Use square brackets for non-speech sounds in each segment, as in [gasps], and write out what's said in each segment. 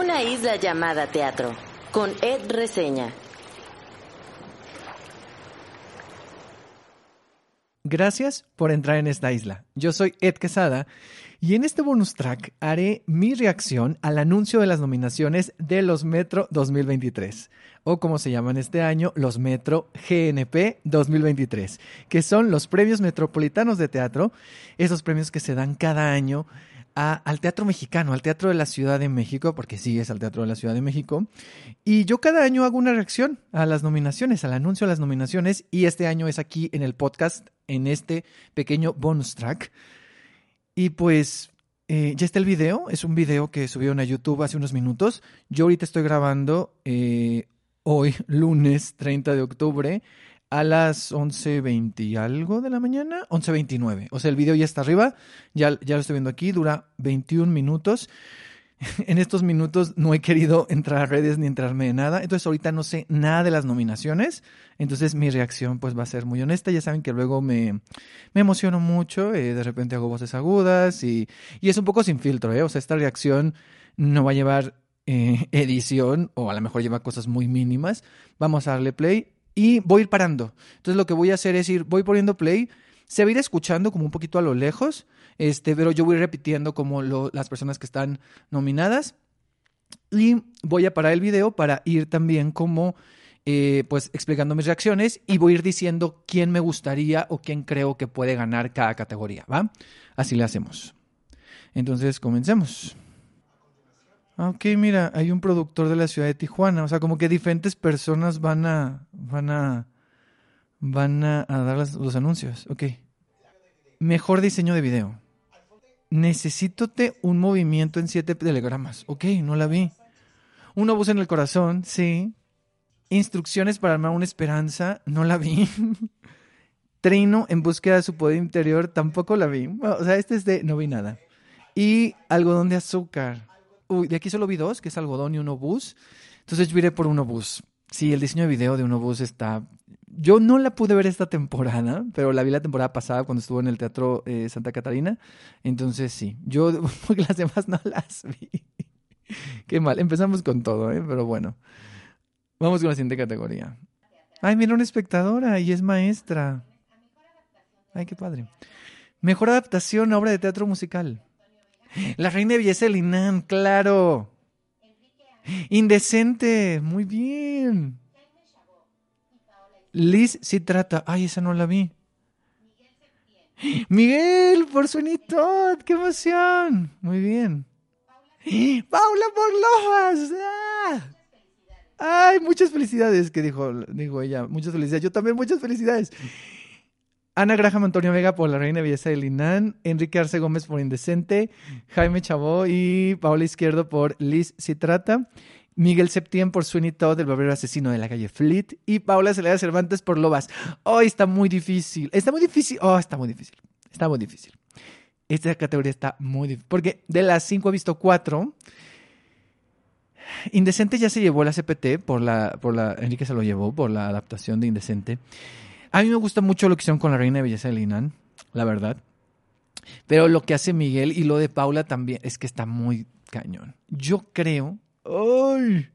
Una isla llamada teatro, con Ed Reseña. Gracias por entrar en esta isla. Yo soy Ed Quesada y en este bonus track haré mi reacción al anuncio de las nominaciones de los Metro 2023, o como se llaman este año, los Metro GNP 2023, que son los premios metropolitanos de teatro, esos premios que se dan cada año al teatro mexicano, al teatro de la Ciudad de México, porque sí es al teatro de la Ciudad de México. Y yo cada año hago una reacción a las nominaciones, al anuncio de las nominaciones, y este año es aquí en el podcast, en este pequeño bonus track. Y pues eh, ya está el video, es un video que subieron a YouTube hace unos minutos. Yo ahorita estoy grabando eh, hoy, [laughs] lunes 30 de octubre, a las 11.20 y algo de la mañana, 11.29. O sea, el video ya está arriba, ya, ya lo estoy viendo aquí, dura 21 minutos. [laughs] en estos minutos no he querido entrar a redes ni entrarme de nada, entonces ahorita no sé nada de las nominaciones, entonces mi reacción pues va a ser muy honesta, ya saben que luego me, me emociono mucho, eh, de repente hago voces agudas y, y, es un poco sin filtro, ¿eh? o sea, esta reacción no va a llevar eh, [laughs] edición o a lo mejor lleva cosas muy mínimas, vamos a darle play y voy a ir parando, entonces lo que voy a hacer es ir, voy poniendo play, se va a ir escuchando como un poquito a lo lejos, este, pero yo voy repitiendo como las personas que están nominadas. Y voy a parar el video para ir también como eh, pues explicando mis reacciones y voy a ir diciendo quién me gustaría o quién creo que puede ganar cada categoría, ¿va? Así le hacemos. Entonces, comencemos. Ah, ok, mira, hay un productor de la ciudad de Tijuana, o sea, como que diferentes personas van a, van a, van a, dar los anuncios. Ok. Mejor diseño de video necesitote un movimiento en siete telegramas. Ok, no la vi. Una voz en el corazón, sí. Instrucciones para armar una esperanza, no la vi. [laughs] Trino en búsqueda de su poder interior, tampoco la vi. O sea, este es de no vi nada. Y algodón de azúcar. Uy, de aquí solo vi dos, que es algodón y un obús. Entonces yo iré por un obús. Sí, el diseño de video de un obús está yo no la pude ver esta temporada, pero la vi la temporada pasada cuando estuvo en el Teatro eh, Santa Catarina. Entonces sí, yo, [laughs] porque las demás no las vi. Qué mal, empezamos con todo, ¿eh? pero bueno. Vamos con la siguiente categoría. Ay, mira una espectadora y es maestra. Ay, qué padre. Mejor adaptación a obra de teatro musical. La Reina de Belleza de claro. Indecente, muy bien. Liz sí trata. Ay, esa no la vi. Miguel, por su ¡Qué emoción! Muy bien. Paula por Lojas. ¡Ah! Ay, muchas felicidades, que dijo, dijo ella. Muchas felicidades. Yo también, muchas felicidades. Ana Graham Antonio Vega por La Reina Belleza de Linan, Enrique Arce Gómez por Indecente, Jaime Chabó y Paula Izquierdo por Liz Citrata. Miguel Septién por Sweeney Todd, el barbero asesino de la calle Fleet, y Paula Celeda Cervantes por Lobas. Oh, está muy difícil. Está muy difícil. Oh, está muy difícil. Está muy difícil. Esta categoría está muy difícil. Porque de las cinco he visto cuatro. Indecente ya se llevó la CPT por la, por la. Enrique se lo llevó por la adaptación de Indecente. A mí me gusta mucho lo que hicieron con la Reina de Belleza de Linan, la verdad. Pero lo que hace Miguel y lo de Paula también es que está muy cañón. Yo creo ¡Ay!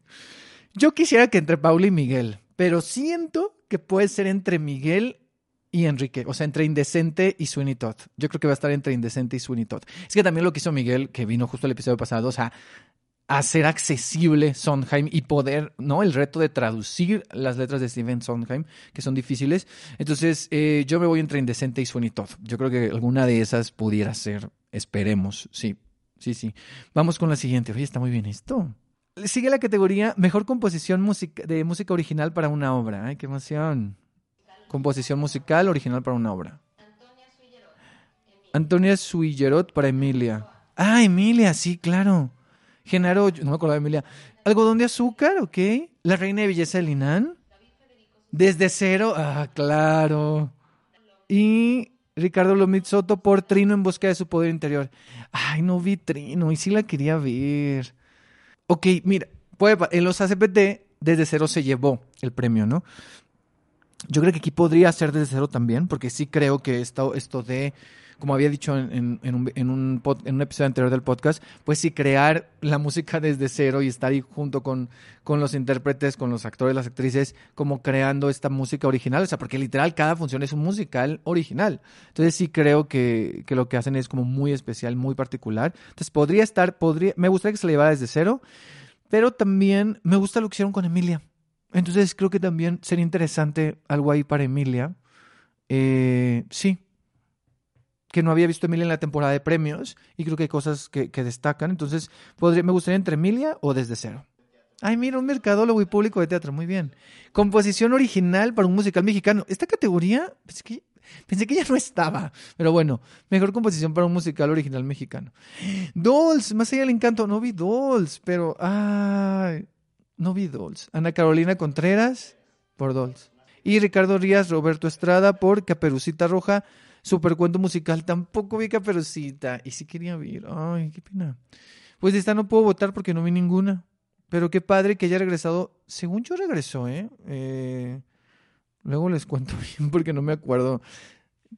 Yo quisiera que entre Paula y Miguel, pero siento que puede ser entre Miguel y Enrique, o sea, entre Indecente y Sweeney Todd. Yo creo que va a estar entre Indecente y Sweeney Todd. Es que también lo que hizo Miguel, que vino justo el episodio pasado, o sea, hacer accesible Sondheim y poder, ¿no? El reto de traducir las letras de Steven Sondheim, que son difíciles. Entonces, eh, yo me voy entre Indecente y Sweeney Todd. Yo creo que alguna de esas pudiera ser, esperemos, sí, sí, sí. Vamos con la siguiente. Oye, está muy bien esto. Sigue la categoría Mejor composición de música original para una obra. ¡Ay, qué emoción! Composición musical original para una obra. Antonia Suillerot para Emilia. Ah, Emilia, sí, claro. Genaro, no me de Emilia. Algodón de azúcar, ok. La reina de belleza de Linan. Desde cero, ah, claro. Y Ricardo Lomit Soto por Trino en búsqueda de su poder interior. Ay, no vi Trino y sí la quería ver. Ok, mira, en los ACPT desde cero se llevó el premio, ¿no? Yo creo que aquí podría ser desde cero también, porque sí creo que esto, esto de como había dicho en, en, un, en, un en un episodio anterior del podcast, pues sí, crear la música desde cero y estar ahí junto con, con los intérpretes, con los actores, las actrices, como creando esta música original, o sea, porque literal cada función es un musical original. Entonces sí creo que, que lo que hacen es como muy especial, muy particular. Entonces podría estar, podría, me gustaría que se le llevara desde cero, pero también me gusta lo que hicieron con Emilia. Entonces creo que también sería interesante algo ahí para Emilia. Eh, sí. Que no había visto Emilia en la temporada de premios y creo que hay cosas que, destacan. Entonces me gustaría entre Emilia o desde cero. Ay, mira, un mercadólogo y público de teatro. Muy bien. Composición original para un musical mexicano. Esta categoría, pensé que, pensé que ya no estaba. Pero bueno, mejor composición para un musical original mexicano. Dolls, más allá del encanto. No vi Dolls, pero. Ay, no vi Dolls. Ana Carolina Contreras por Dolls. Y Ricardo Rías, Roberto Estrada por Caperucita Roja. Supercuento musical. Tampoco vi Caperucita. Y sí quería ver. Ay, qué pena. Pues esta no puedo votar porque no vi ninguna. Pero qué padre que haya regresado. Según yo regresó, ¿eh? eh luego les cuento [laughs] bien porque no me acuerdo.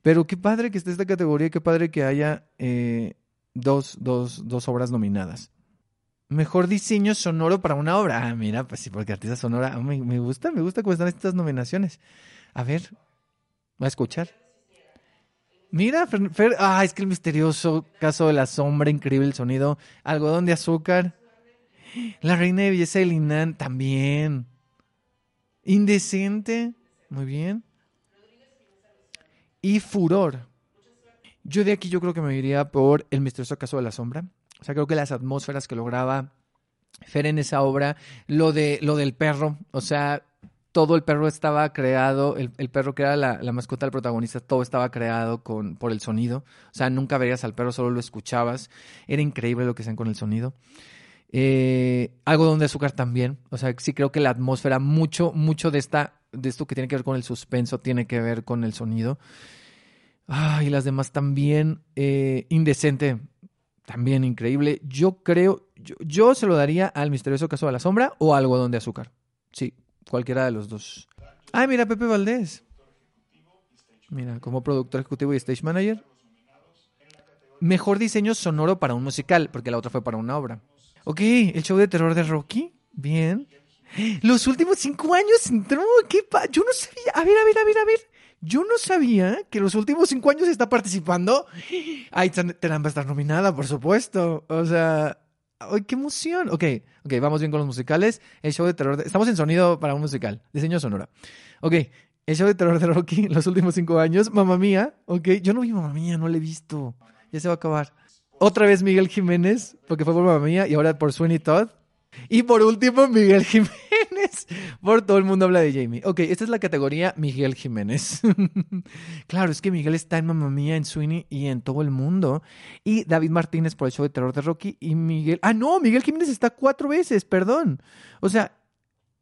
Pero qué padre que esté esta categoría. Qué padre que haya eh, dos, dos, dos obras nominadas. Mejor diseño sonoro para una obra. Ah, mira, pues sí, porque artista sonora. Ah, me, me gusta, me gusta cómo están estas nominaciones. A ver, va a escuchar. Mira, Fer, ah, es que el misterioso caso de la sombra, increíble el sonido. Algodón de azúcar. La reina de belleza de Linan también. Indecente. Muy bien. Y furor. Yo de aquí yo creo que me iría por el misterioso caso de la sombra. O sea, creo que las atmósferas que lograba Fer en esa obra, lo de lo del perro, o sea, todo el perro estaba creado, el, perro que era la, mascota del protagonista, todo estaba creado con, por el sonido. O sea, nunca veías al perro, solo lo escuchabas. Era increíble lo que hacían con el sonido. Eh, algodón de azúcar también. O sea, sí creo que la atmósfera, mucho, mucho de esta, de esto que tiene que ver con el suspenso, tiene que ver con el sonido. Ah, y las demás también. Eh, indecente también increíble. Yo creo, yo, se lo daría al misterioso caso de la sombra o algodón de azúcar. Sí, cualquiera de los dos. Ay, mira, Pepe Valdés. Mira, como productor ejecutivo y stage manager. Mejor diseño sonoro para un musical, porque la otra fue para una obra. Ok, el show de terror de Rocky. Bien. Los últimos cinco años entró. ¿Qué pa Yo no sabía. A ver, a ver, a ver, a ver. Yo no sabía que los últimos cinco años está participando. Ay, Terán va a estar nominada, por supuesto. O sea, ¡ay, qué emoción! Ok, ok, vamos bien con los musicales. El show de terror. Estamos en sonido para un musical, diseño sonora. Ok, el show de terror de Rocky, los últimos cinco años. Mamá mía, ok. Yo no vi Mamá mía, no la he visto. Ya se va a acabar. Otra vez Miguel Jiménez, porque fue por Mamá mía y ahora por Sweeney Todd. Y por último, Miguel Jiménez. [laughs] Por todo el mundo habla de Jamie. Ok, esta es la categoría Miguel Jiménez. [laughs] claro, es que Miguel está en Mamma Mía, en Sweeney y en todo el mundo. Y David Martínez por el show de terror de Rocky. Y Miguel. Ah, no, Miguel Jiménez está cuatro veces, perdón. O sea,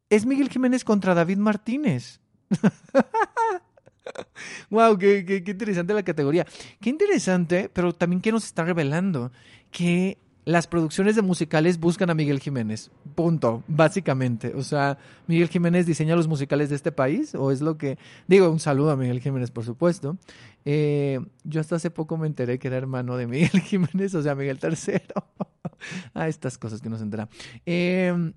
es Miguel Jiménez contra David Martínez. [laughs] wow, qué, qué, qué, interesante la categoría. Qué interesante, pero también que nos está revelando que las producciones de musicales buscan a Miguel Jiménez. Punto, básicamente. O sea, Miguel Jiménez diseña los musicales de este país, o es lo que. Digo, un saludo a Miguel Jiménez, por supuesto. Eh, yo hasta hace poco me enteré que era hermano de Miguel [laughs] Jiménez, o sea, Miguel III. [laughs] ah, estas cosas que nos enteran. Eh,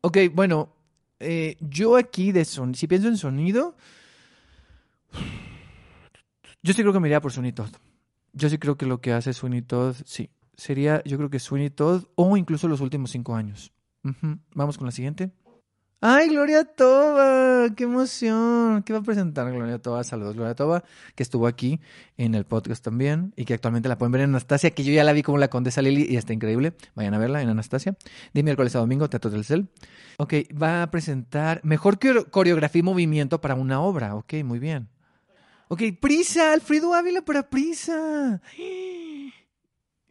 ok, bueno, eh, yo aquí de son, si pienso en sonido, yo sí creo que me iría por Sonido. Yo sí creo que lo que hace Sonido, sí, sería, yo creo que Sweeney Todd o incluso los últimos cinco años. Vamos con la siguiente. ¡Ay, Gloria Toba! ¡Qué emoción! ¿Qué va a presentar Gloria Toba? Saludos, Gloria Toba, que estuvo aquí en el podcast también y que actualmente la pueden ver en Anastasia, que yo ya la vi como la condesa Lili y está increíble. Vayan a verla en Anastasia. De miércoles a domingo, Teatro del Cel. Ok, va a presentar mejor coreografía y movimiento para una obra. Ok, muy bien. Ok, Prisa, Alfredo Ávila para Prisa.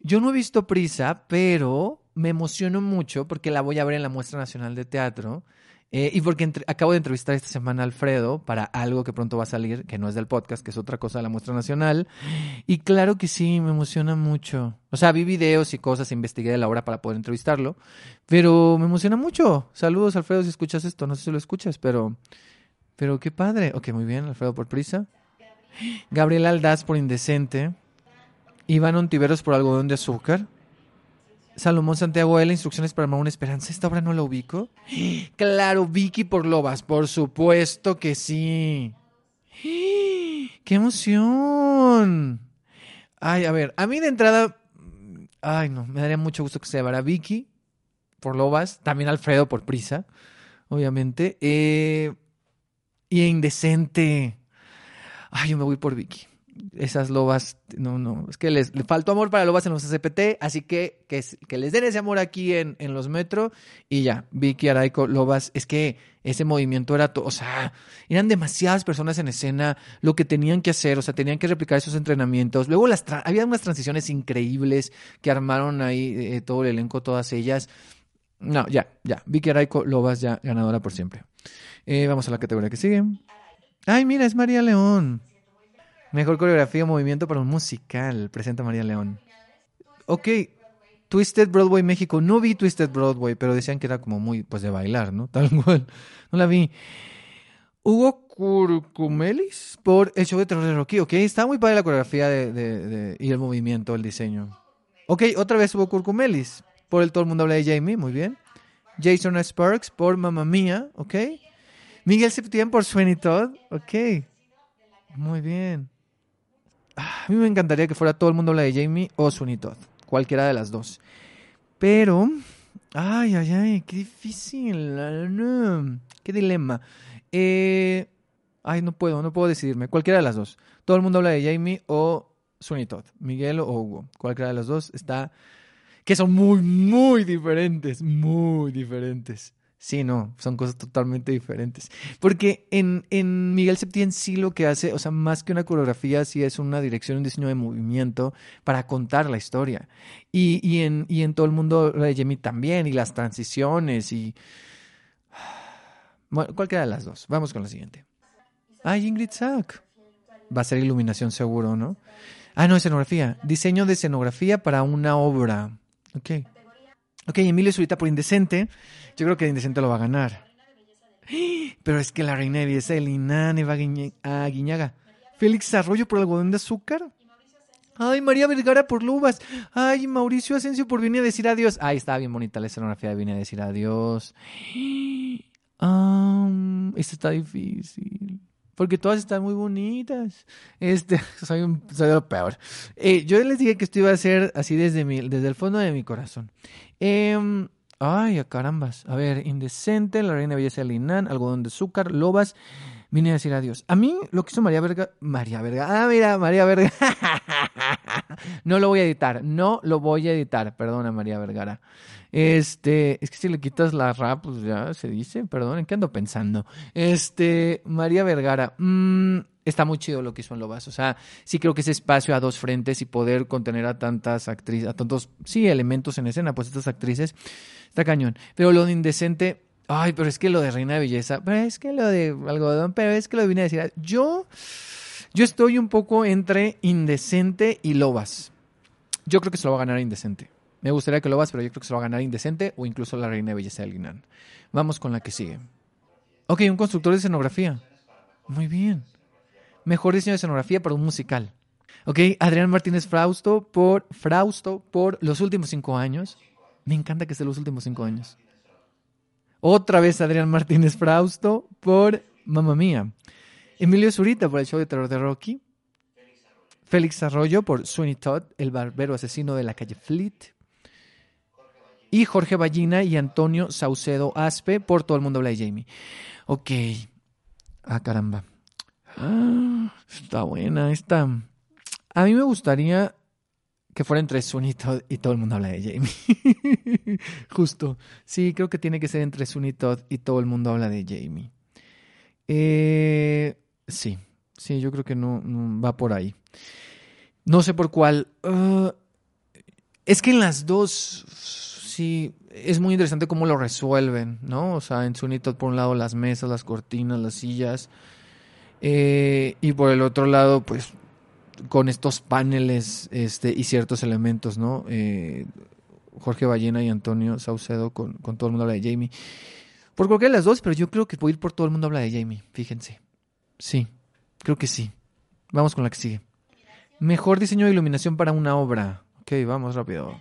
Yo no he visto Prisa, pero me emociono mucho porque la voy a ver en la Muestra Nacional de Teatro. Eh, y porque acabo de entrevistar esta semana a Alfredo para algo que pronto va a salir, que no es del podcast, que es otra cosa de la muestra nacional. Y claro que sí, me emociona mucho. O sea, vi videos y cosas, investigué de la obra para poder entrevistarlo, pero me emociona mucho. Saludos, Alfredo, si escuchas esto. No sé si lo escuchas, pero, pero qué padre. Ok, muy bien, Alfredo por prisa. Gabriel Aldaz por Indecente. Iván Ontiveros por algodón de azúcar. Salomón Santiago L, instrucciones para armar una esperanza. ¿Esta obra no la ubico? [gasps] Claro, Vicky por Lobas, por supuesto que sí. [gasps] ¡Qué emoción! Ay, a ver, a mí de entrada, ay no, me daría mucho gusto que se llamara Vicky por Lobas, también Alfredo por Prisa, obviamente. Eh, y Indecente. Ay, yo me voy por Vicky esas lobas, no, no, es que les, le faltó amor para lobas en los SPT, así que que, que les den ese amor aquí en, en, los metro y ya, Vicky, Araico, lobas, es que ese movimiento era, todo, o sea, eran demasiadas personas en escena, lo que tenían que hacer, o sea, tenían que replicar esos entrenamientos, luego las había unas transiciones increíbles que armaron ahí eh, todo el elenco, todas ellas, no, ya, ya, Vicky Araico, lobas ya ganadora por siempre. Eh, vamos a la categoría que sigue. Ay, mira, es María León. Mejor coreografía o movimiento para un musical. Presenta María León. Ok, Twisted Broadway México. No vi Twisted Broadway, pero decían que era como muy, pues de bailar, ¿no? [laughs] Tal cual. No la vi. Hugo Curcumelis por el show de terror de Rocky. Ok, está muy padre la coreografía de, y el movimiento, el diseño. Ok, otra vez Hugo Curcumelis por el Todo el Mundo Habla de Jamie. Muy bien. Jason Sparks por Mamma Mía. Ok. Miguel Septién por Sweeney Todd. Ok. Muy bien. A mí me encantaría que fuera todo el mundo habla de Jamie o Sunny Todd. Cualquiera de las dos. Pero. Ay, ay, ay, qué difícil. Qué dilema. Eh, ay, no puedo, no puedo decidirme. Cualquiera de las dos. Todo el mundo habla de Jamie o Sunny Todd. Miguel o Hugo. Cualquiera de las dos está. Que son muy, muy diferentes. Muy diferentes. Sí, no, son cosas totalmente diferentes. Porque en, en Miguel Septién sí lo que hace, o sea, más que una coreografía, sí es una dirección, un diseño de movimiento para contar la historia. Y, y, en, y en todo el mundo de Jamie también, y las transiciones, y... Cualquiera de las dos. Vamos con la siguiente. Ay, Ingrid Sack. Va a ser iluminación seguro, ¿no? Ah, no, escenografía. Diseño de escenografía para una obra. Ok. Ok, Emilio Zurita por Indecente. Yo creo que Indecente lo va a ganar. Pero es que la reina de belleza de Linane va a Guiñaga. Félix Arroyo por algodón de azúcar. Ay, María Vergara por Lubas. Ay, Mauricio Asensio por Vine a decir adiós. Ay, estaba bien bonita la escenografía de Vine a decir adiós. [gasps] Um, esto está difícil porque todas están muy bonitas. Este, [laughs] soy, un, soy lo peor. Eh, yo les dije que esto iba a ser así desde, mi, desde el fondo de mi corazón. Eh, ay, a carambas. A ver, Indecente, La Reina Belleza de Linan, Algodón de Azúcar, Lobas. Vine a decir adiós. A mí lo que hizo María Verga. María Verga. Ah, mira, María Verga. [laughs] no lo voy a editar. No lo voy a editar. Perdona, María Vergara. Este, es que si le quitas la rap, pues ya se dice, perdón, ¿en qué ando pensando? Este, María Vergara, mmm, está muy chido lo que hizo en Lobas. O sea, sí creo que ese espacio a dos frentes y poder contener a tantas actrices, a tantos, sí, elementos en escena, pues estas actrices, está cañón. Pero lo de indecente, ay, pero es que lo de Reina de Belleza, pero es que lo de algodón, pero es que lo vine a decir, yo, yo estoy un poco entre indecente y Lobas. Yo creo que se lo va a ganar indecente. Me gustaría que lo vas, pero yo creo que se lo va a ganar Indecente o incluso la Reina de Belleza de Linan. Vamos con la que sigue. Ok, un constructor de escenografía. Muy bien. Mejor diseño de escenografía para un musical. Ok, Adrián Martínez Frausto por Frausto por los últimos cinco años. Me encanta que sea los últimos cinco años. Otra vez Adrián Martínez Frausto por Mamma Mía. Emilio Zurita por el show de terror de Rocky. Félix Arroyo por Sweeney Todd, el barbero asesino de la calle Fleet y Jorge Ballina y Antonio Saucedo Aspe por Todo el Mundo Habla de Jamie. Ok. Ah, caramba. Ah, está buena esta. A mí me gustaría que fuera entre Sunito y Todo el Mundo Habla de Jamie. [laughs] Justo. Sí, creo que tiene que ser entre Sunito y Todo el Mundo Habla de Jamie. Eh, sí, sí, yo creo que no, va por ahí. No sé por cuál. Ah, es que en las dos sí, es muy interesante cómo lo resuelven, ¿no? O sea, en Sunito por un lado las mesas, las cortinas, las sillas. Eh, y por el otro lado, pues, con estos paneles este, y ciertos elementos, ¿no? Eh, Jorge Ballena y Antonio Saucedo con, con, todo el mundo habla de Jamie. Por cualquiera de las dos, pero yo creo que puedo ir por todo el mundo habla de Jamie, fíjense. Sí, creo que sí. Vamos con la que sigue. Mejor diseño de iluminación para una obra. Ok, vamos rápido.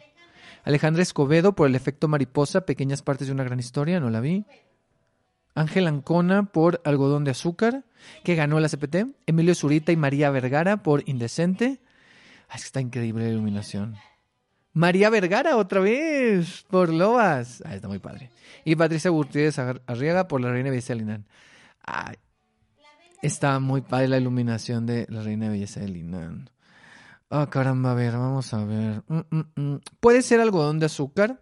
Alejandra Escobedo por el efecto mariposa, pequeñas partes de una gran historia, no la vi. Ángel Ancona por Algodón de Azúcar, que ganó la CPT. Emilio Zurita y María Vergara por Indecente. es que está increíble la iluminación. María Vergara otra vez por Lobas. Ah, está muy padre. Y Patricia Gutiérrez Arriaga por La Reina Belleza de Linan. está muy padre la iluminación de La Reina Belleza de Linan. Ah, caramba, a ver, vamos a ver. Mm, mm, mm. Puede ser algodón de azúcar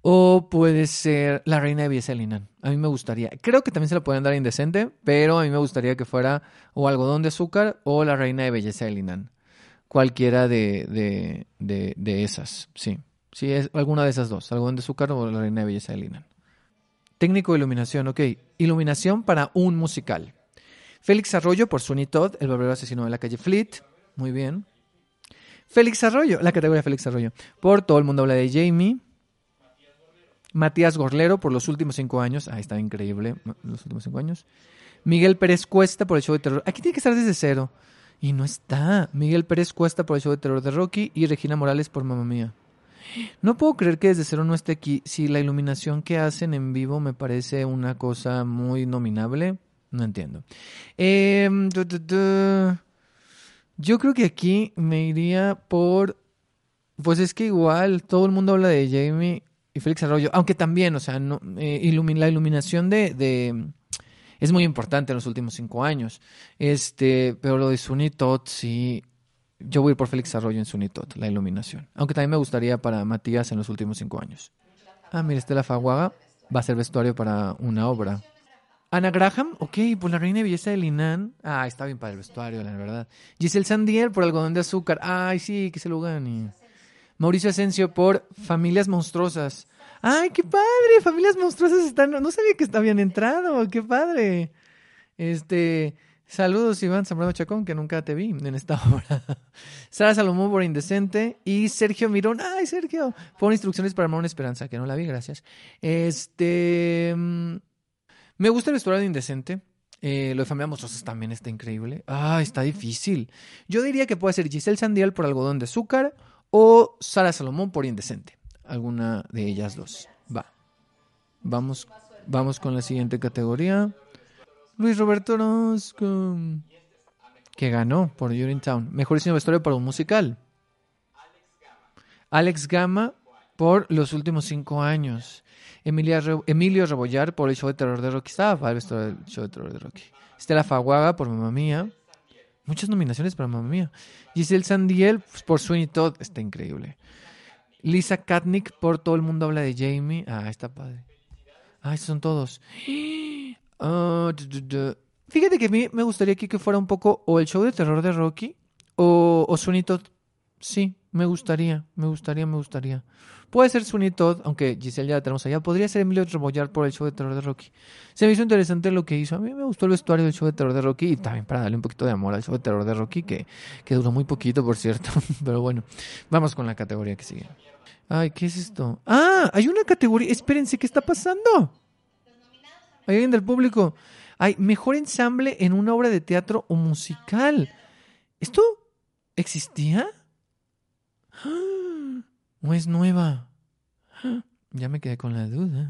o puede ser La Reina de Linan. A mí me gustaría. Creo que también se la pueden dar indecente, pero a mí me gustaría que fuera o algodón de azúcar o La Reina de Belleza de Linan cualquiera de, de, de, esas, sí. Sí, es alguna de esas dos, algodón de azúcar o la reina de belleza de Linan. Técnico de iluminación, ok. Iluminación para un musical. Félix Arroyo por Sunny Todd, el verdadero asesino de la calle Fleet. Muy bien. Félix Arroyo, la categoría Félix Arroyo. Por Todo el mundo habla de Jamie. Matías Gorlero por los últimos cinco años. Ah, está increíble. Los últimos cinco años. Miguel Pérez Cuesta por el show de terror. Aquí tiene que estar desde cero. Y no está. Miguel Pérez Cuesta por el show de terror de Rocky y Regina Morales por Mamma Mía. No puedo creer que desde cero no esté aquí. Si la iluminación que hacen en vivo me parece una cosa muy nominable, no entiendo. Em, yo creo que aquí me iría por. Pues es que igual todo el mundo habla de Jamie y Félix Arroyo, aunque también, o sea, no, eh, la iluminación de, es muy importante en los últimos cinco años. Este, pero lo de Sunitot, sí. Yo voy por Félix Arroyo en Sunitot, la iluminación. Aunque también me gustaría para Matías en los últimos cinco años. Ah, mira, Estela Faguaga va a ser vestuario para una obra. Ana Graham, ok, por la reina de belleza de Linan. Ah, está bien para el vestuario, la verdad. Giselle Sandier por algodón de azúcar. Ay, sí, que se lo gane. Mauricio Asensio por familias monstruosas. ¡Ay, qué padre! Familias monstruosas están. No sabía que habían entrado. ¡Qué padre! Este. Saludos, Iván Zambrano Chacón, que nunca te vi en esta [laughs] obra. Sara Salomón por Indecente. Y Sergio Mirón. ¡Ay, Sergio! Por instrucciones para Amor Esperanza, que no la vi, gracias. Este. Me gusta el vestuario de Indecente. Eh, lo de Familias Monstruosas también está increíble. ¡Ah, está difícil! Yo diría que puede ser Giselle Sandial por Algodón de Azúcar o Sara Salomón por Indecente alguna de ellas dos. Va. Vamos, vamos con la siguiente categoría. Luis Roberto Orozco, que ganó por Town. Mejor diseño vestuario para un musical. Alex Gama por los últimos cinco años. Emilia Emilio Rebollar por el show de terror de Rocky. Estaba el vestuario del show de terror de Rocky. Estela Faguaga por Mamma Mía. Muchas nominaciones para Mamma Mía. Giselle Sandiel pues, por Sweeney Todd. Está increíble. Lisa Katnick por Todo el mundo habla de Jamie. Ah, está padre. Ah, esos son todos. [gasps] Ah, Fíjate que a mí me gustaría que fuera un poco o el show de terror de Rocky o, o Sí, me gustaría, me gustaría, me gustaría. Puede ser Sunny Todd, aunque Giselle ya la tenemos allá. Podría ser Emilio Rebollar por el show de terror de Rocky. Se me hizo interesante lo que hizo. A mí me gustó el vestuario del show de terror de Rocky y también para darle un poquito de amor al show de terror de Rocky, que, que duró muy poquito, por cierto. [laughs] Pero bueno, vamos con la categoría que sigue. Ay, ¿qué es esto? Ah, hay una categoría. Espérense, ¿qué está pasando? Hay alguien del público. Hay mejor ensamble en una obra de teatro o musical. ¿Esto existía? [gasps] ¿O es nueva? Ya me quedé con la duda.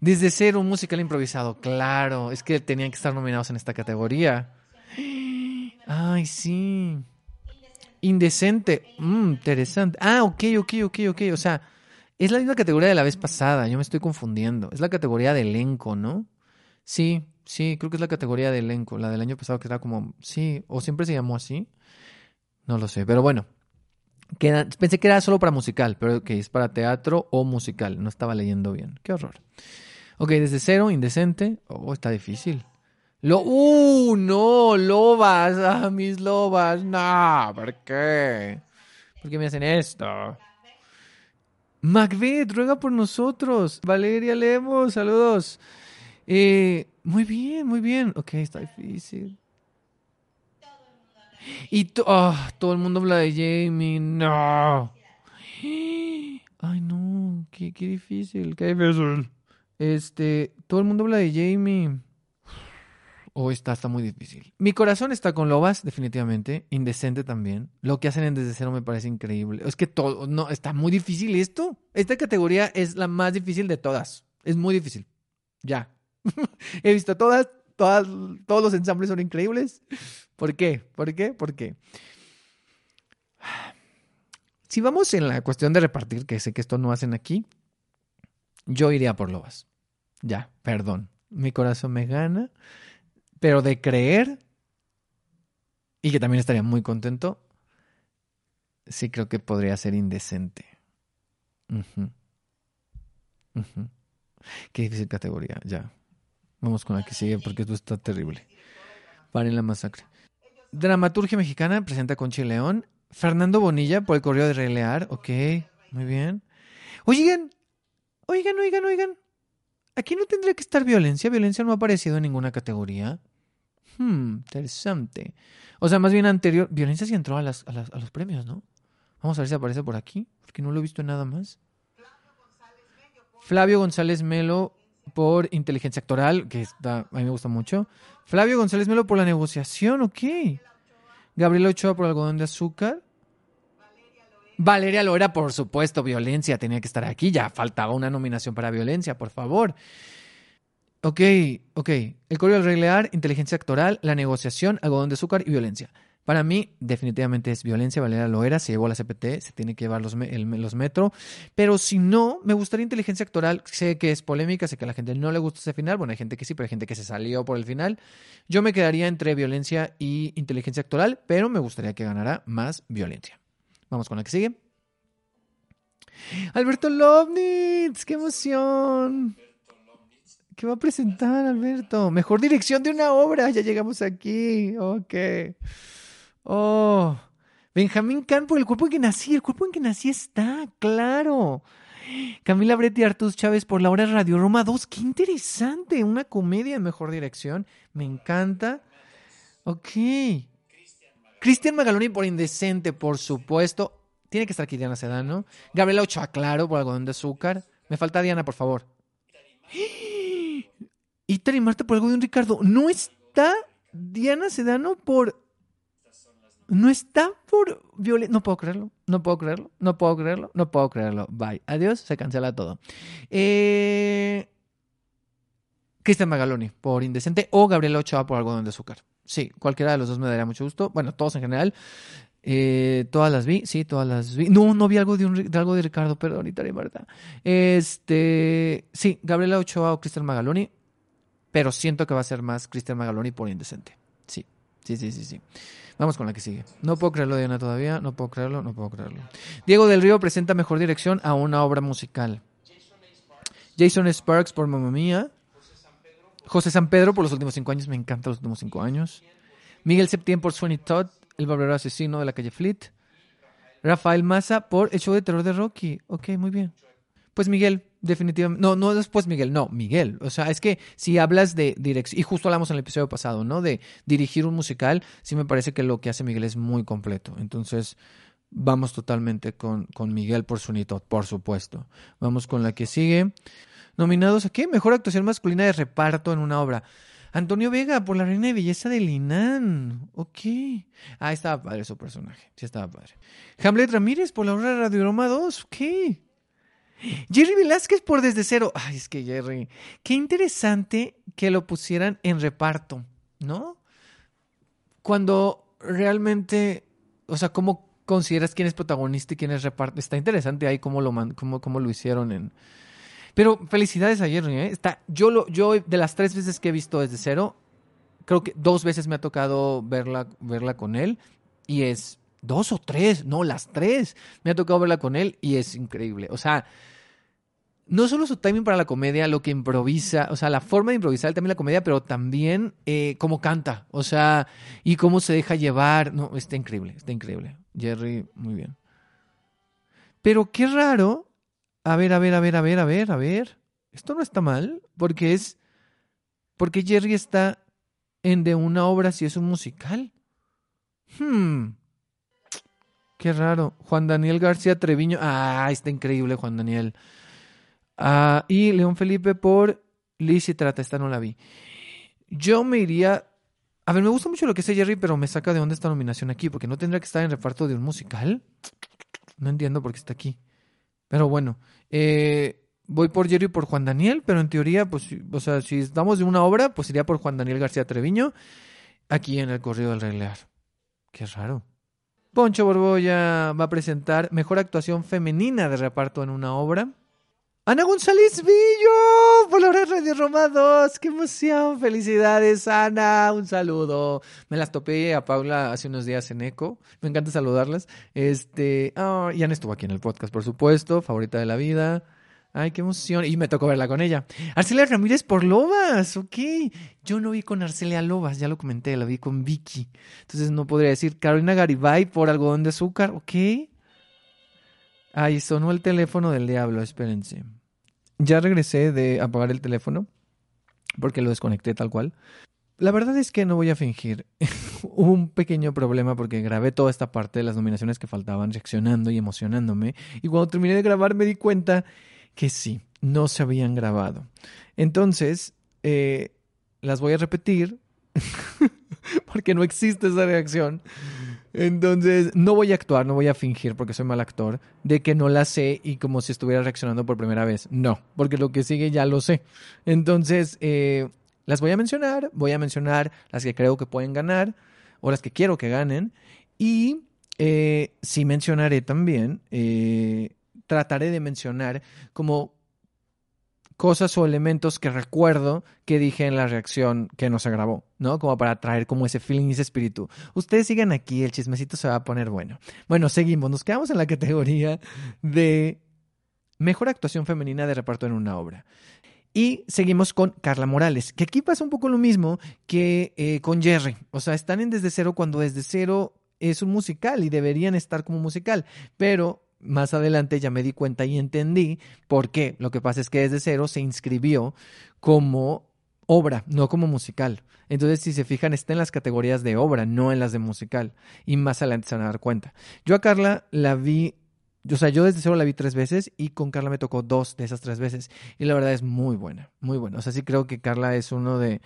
Desde cero, un musical improvisado. Claro, es que tenían que estar nominados en esta categoría. [gasps] Ay, sí. Indecente. Mm, interesante. Ah, ok, ok, ok, ok. O sea, es la misma categoría de la vez pasada. Yo me estoy confundiendo. Es la categoría de elenco, ¿no? Sí, sí, creo que es la categoría de elenco. La del año pasado que era como. Sí, o siempre se llamó así. No lo sé. Pero bueno, pensé que era solo para musical, pero que es para teatro o musical. No estaba leyendo bien. Qué horror. Ok, desde cero, indecente. Oh, está difícil. Lo, ¡Uh! No, lobas. Ah, mis lobas. No, ¿por qué? ¿Por qué me hacen esto? Macbeth, ruega por nosotros. Valeria Lemos, saludos. Eh, muy bien, muy bien. Ok, está difícil. Y ah, todo el mundo habla de Jamie. No. Ay, no. Qué, qué difícil. Qué difícil. Este, todo el mundo habla de Jamie. O está, está muy difícil. Mi corazón está con Lobas, definitivamente. Indecente también. Lo que hacen en Desde Cero me parece increíble. Es que todo, no, está muy difícil esto. Esta categoría es la más difícil de todas. Es muy difícil. Ya. [laughs] He visto todas, todos los ensambles son increíbles. ¿Por qué? ¿Por qué? ¿Por qué? Si vamos en la cuestión de repartir, que sé que esto no hacen aquí, yo iría por Lobas. Ya, perdón. Mi corazón me gana. Pero de creer, y que también estaría muy contento, sí creo que podría ser indecente. Qué difícil categoría, ya. Vamos con la que sigue porque esto está terrible. Paren la masacre. Dramaturgia mexicana presenta con León. Fernando Bonilla por el correo de Relear. Ok, muy bien. Oigan, oigan, oigan, oigan. Aquí no tendría que estar violencia. Violencia no ha aparecido en ninguna categoría. Hmm, interesante. O sea, más bien anterior. Violencia sí entró a, las, a, a los premios, ¿no? Vamos a ver si aparece por aquí, porque no lo he visto nada más. Flavio González Melo por inteligencia actoral, que está, a mí me gusta mucho. Flavio González Melo por la negociación, ok. Gabriela Ochoa por algodón de azúcar. Valeria Loera, por supuesto, violencia, tenía que estar aquí, ya faltaba una nominación para violencia, por favor. Ok, ok. El código del reglear, inteligencia actoral, la negociación, algodón de azúcar y violencia. Para mí, definitivamente es violencia. Valeria Loera se llevó la CPT, se tiene que llevar los, metro. Pero si no, me gustaría inteligencia actoral. Sé que es polémica, sé que a la gente no le gusta ese final. Bueno, hay gente que sí, pero hay gente que se salió por el final. Yo me quedaría entre violencia y inteligencia actoral, pero me gustaría que ganara más violencia. Vamos con la que sigue. Alberto Lovnitz, qué emoción. ¿Qué va a presentar Alberto? Mejor dirección de una obra, ya llegamos aquí. Ok. Oh, Benjamín Campo, el cuerpo en que nací, el cuerpo en que nací está, claro. Camila Bretti Artus Chávez por la obra Radio Roma 2, qué interesante, una comedia en mejor dirección, me encanta. Ok. Cristian Magaloni por Indecente, por supuesto. Tiene que estar aquí Diana Sedano. Gabriela Ochoa, claro, por Algodón de Azúcar. Me falta Diana, por favor. Y Marta por Algodón Ricardo. No está Diana Sedano por... No está por violencia. No puedo creerlo. No puedo creerlo. No puedo creerlo. No puedo creerlo. Bye. Adiós. Se cancela todo. Eh... Cristian Magaloni por Indecente o Gabriela Ochoa por Algodón de Azúcar. Sí, cualquiera de los dos me daría mucho gusto. Bueno, todos en general. Eh, todas las vi, sí, todas las vi. No, no vi algo de, un, de algo de Ricardo, perdón, y Marta. Este, sí, Gabriela Ochoa o Cristian Magaloni, pero siento que va a ser más Cristian Magaloni por Indecente. Sí, sí, sí, sí. Vamos con la que sigue. No puedo creerlo, Diana, todavía. No puedo creerlo, no puedo creerlo. Diego del Río presenta mejor dirección a una obra musical. Jason Sparks por Mamma Mía. José San Pedro por los últimos cinco años, me encanta los últimos cinco años. Miguel Septién por Sweeney Todd, el barbero asesino de la calle Fleet. Rafael Maza por el show de terror de Rocky. Ok, muy bien. Pues Miguel, definitivamente. No, no después Miguel, no, Miguel. O sea, es que si hablas de dirección, y justo hablamos en el episodio pasado, ¿no? De dirigir un musical, sí me parece que lo que hace Miguel es muy completo. Entonces, vamos totalmente con, con Miguel por Sweeney Todd, por supuesto. Vamos con la que sigue. Nominados a qué? Mejor actuación masculina de reparto en una obra. Antonio Vega por la reina de belleza de Linan. Ok. Ah, estaba padre su personaje. Sí, estaba padre. Hamlet Ramírez por la obra de Radiorama 2. Ok. Jerry Velázquez por Desde Cero. Ay, es que Jerry. Qué interesante que lo pusieran en reparto, ¿no? Cuando realmente. O sea, ¿cómo consideras quién es protagonista y quién es reparto? Está interesante ahí cómo lo, cómo, cómo lo hicieron en pero felicidades a Jerry, ¿eh? Está, yo, lo, yo de las tres veces que he visto desde cero, creo que dos veces me ha tocado verla, verla con él y es dos o tres, no, las tres. Me ha tocado verla con él y es increíble. O sea, no solo su timing para la comedia, lo que improvisa, o sea, la forma de improvisar también la comedia, pero también eh, cómo canta, o sea, y cómo se deja llevar. No, está increíble, está increíble. Jerry, muy bien. Pero qué raro a ver, a ver, a ver, a ver, a ver, a ver. Esto no está mal, porque es. Porque Jerry está en de una obra si es un musical. Hmm. Qué raro. Juan Daniel García Treviño. Ah, está increíble, Juan Daniel. Ah, y León Felipe por Liz y Trata. Esta no la vi. Yo me iría. A ver, me gusta mucho lo que dice Jerry, pero me saca de dónde esta nominación aquí, porque no tendría que estar en reparto de un musical. No entiendo por qué está aquí. Pero bueno, eh, voy por Jerry y por Juan Daniel, pero en teoría, pues, o sea, si estamos de una obra, pues iría por Juan Daniel García Treviño, aquí en el Corrido del Rey Lear. Qué raro. Poncho Borbolla va a presentar mejor actuación femenina de reparto en una obra. Ana González Villo, por la Radio Roma 2, qué emoción, felicidades Ana, un saludo. Me las topé a Paula hace unos días en Eco, me encanta saludarlas. Este, oh, y Ana estuvo aquí en el podcast, por supuesto, favorita de la vida. Ay, qué emoción. Y me tocó verla con ella. Arcelia Ramírez por Lobas, ok. Yo no vi con Arcelia Lobas, ya lo comenté, la vi con Vicky. Entonces no podría decir Carolina Garibay por algodón de azúcar, ok. Ay, sonó el teléfono del diablo, espérense. Ya regresé de apagar el teléfono porque lo desconecté tal cual. La verdad es que no voy a fingir. [laughs] Hubo un pequeño problema porque grabé toda esta parte de las nominaciones que faltaban, reaccionando y emocionándome. Y cuando terminé de grabar me di cuenta que sí, no se habían grabado. Entonces, eh, las voy a repetir [laughs] porque no existe esa reacción. Entonces, no voy a actuar, no voy a fingir porque soy mal actor, de que no la sé y como si estuviera reaccionando por primera vez. No, porque lo que sigue ya lo sé. Entonces, eh, las voy a mencionar, voy a mencionar las que creo que pueden ganar o las que quiero que ganen. Y eh, sí mencionaré también, eh, trataré de mencionar como cosas o elementos que recuerdo que dije en la reacción que no se grabó, ¿no? Como para traer como ese feeling y ese espíritu. Ustedes sigan aquí, el chismecito se va a poner bueno. Bueno, seguimos, nos quedamos en la categoría de mejor actuación femenina de reparto en una obra. Y seguimos con Carla Morales, que aquí pasa un poco lo mismo que eh, con Jerry. O sea, están en Desde Cero cuando Desde Cero es un musical y deberían estar como musical, pero más adelante ya me di cuenta y entendí por qué. Lo que pasa es que desde cero se inscribió como obra, no como musical. Entonces, si se fijan, está en las categorías de obra, no en las de musical. Y más adelante se van a dar cuenta. Yo a Carla la vi, o sea, yo desde cero la vi tres veces y con Carla me tocó dos de esas tres veces. Y la verdad es muy buena, muy buena. O sea, sí creo que Carla es uno de,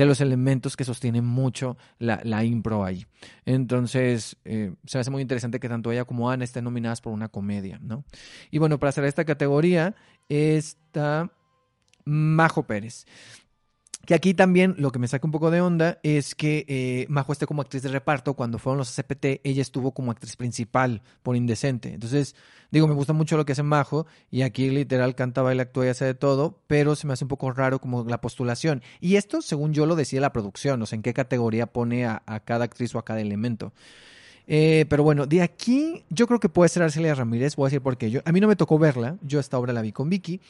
de los elementos que sostienen mucho la, impro ahí. Entonces, eh, se hace muy interesante que tanto ella como Ana estén nominadas por una comedia, ¿no? Y bueno, para hacer esta categoría está Majo Pérez. Que aquí también lo que me saca un poco de onda es que eh, Majo esté como actriz de reparto. Cuando fueron los CPT, ella estuvo como actriz principal por Indecente. Entonces, digo, me gusta mucho lo que hace Majo. Y aquí literal canta, baila, actúa y hace de todo. Pero se me hace un poco raro como la postulación. Y esto, según yo lo decía la producción, o sea, en qué categoría pone a, cada actriz o a cada elemento. Eh, pero bueno, de aquí yo creo que puede ser Arcelia Ramírez. Voy a decir por qué. Yo, a mí no me tocó verla. Yo esta obra la vi con Vicky.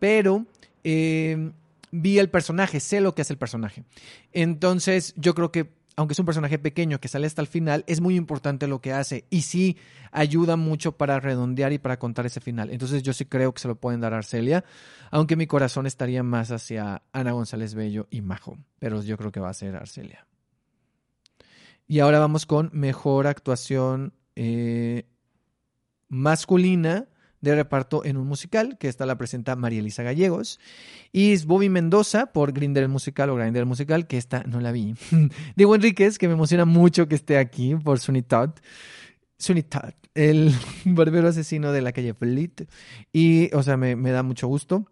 Pero. Eh, vi el personaje, sé lo que hace el personaje. Entonces, yo creo que, aunque es un personaje pequeño que sale hasta el final, es muy importante lo que hace y sí ayuda mucho para redondear y para contar ese final. Entonces, yo sí creo que se lo pueden dar a Arcelia, aunque mi corazón estaría más hacia Ana González Bello y Majo, pero yo creo que va a ser Arcelia. Y ahora vamos con mejor actuación eh, masculina de reparto en un musical, que esta la presenta María Elisa Gallegos. Y es Bobby Mendoza por Grinder el Musical o Grinder el Musical, que esta no la vi. [laughs] Diego Enríquez, que me emociona mucho que esté aquí por Sunny Todd. Sunny Todd, el [laughs] barbero asesino de la calle Fleet. Y, o sea, me, da mucho gusto.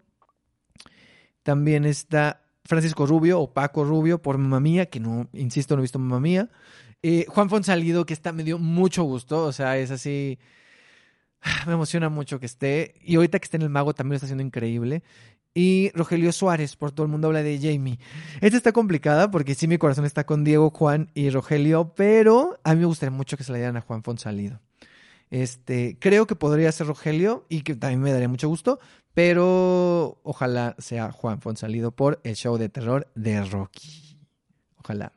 También está Francisco Rubio o Paco Rubio por Mamá Mía, que no, insisto, no he visto Mamá Mía. Eh, Juan Fonsalido, que está, me dio mucho gusto, o sea, es así [sighs] me emociona mucho que esté. Y ahorita que esté en el mago también lo está haciendo increíble. Y Rogelio Suárez, por todo el mundo habla de Jamie. Esta está complicada porque sí mi corazón está con Diego, Juan y Rogelio, pero a mí me gustaría mucho que se la dieran a Juan Fonsalido. Este, creo que podría ser Rogelio y que también me daría mucho gusto, pero ojalá sea Juan Fonsalido por el show de terror de Rocky. Ojalá.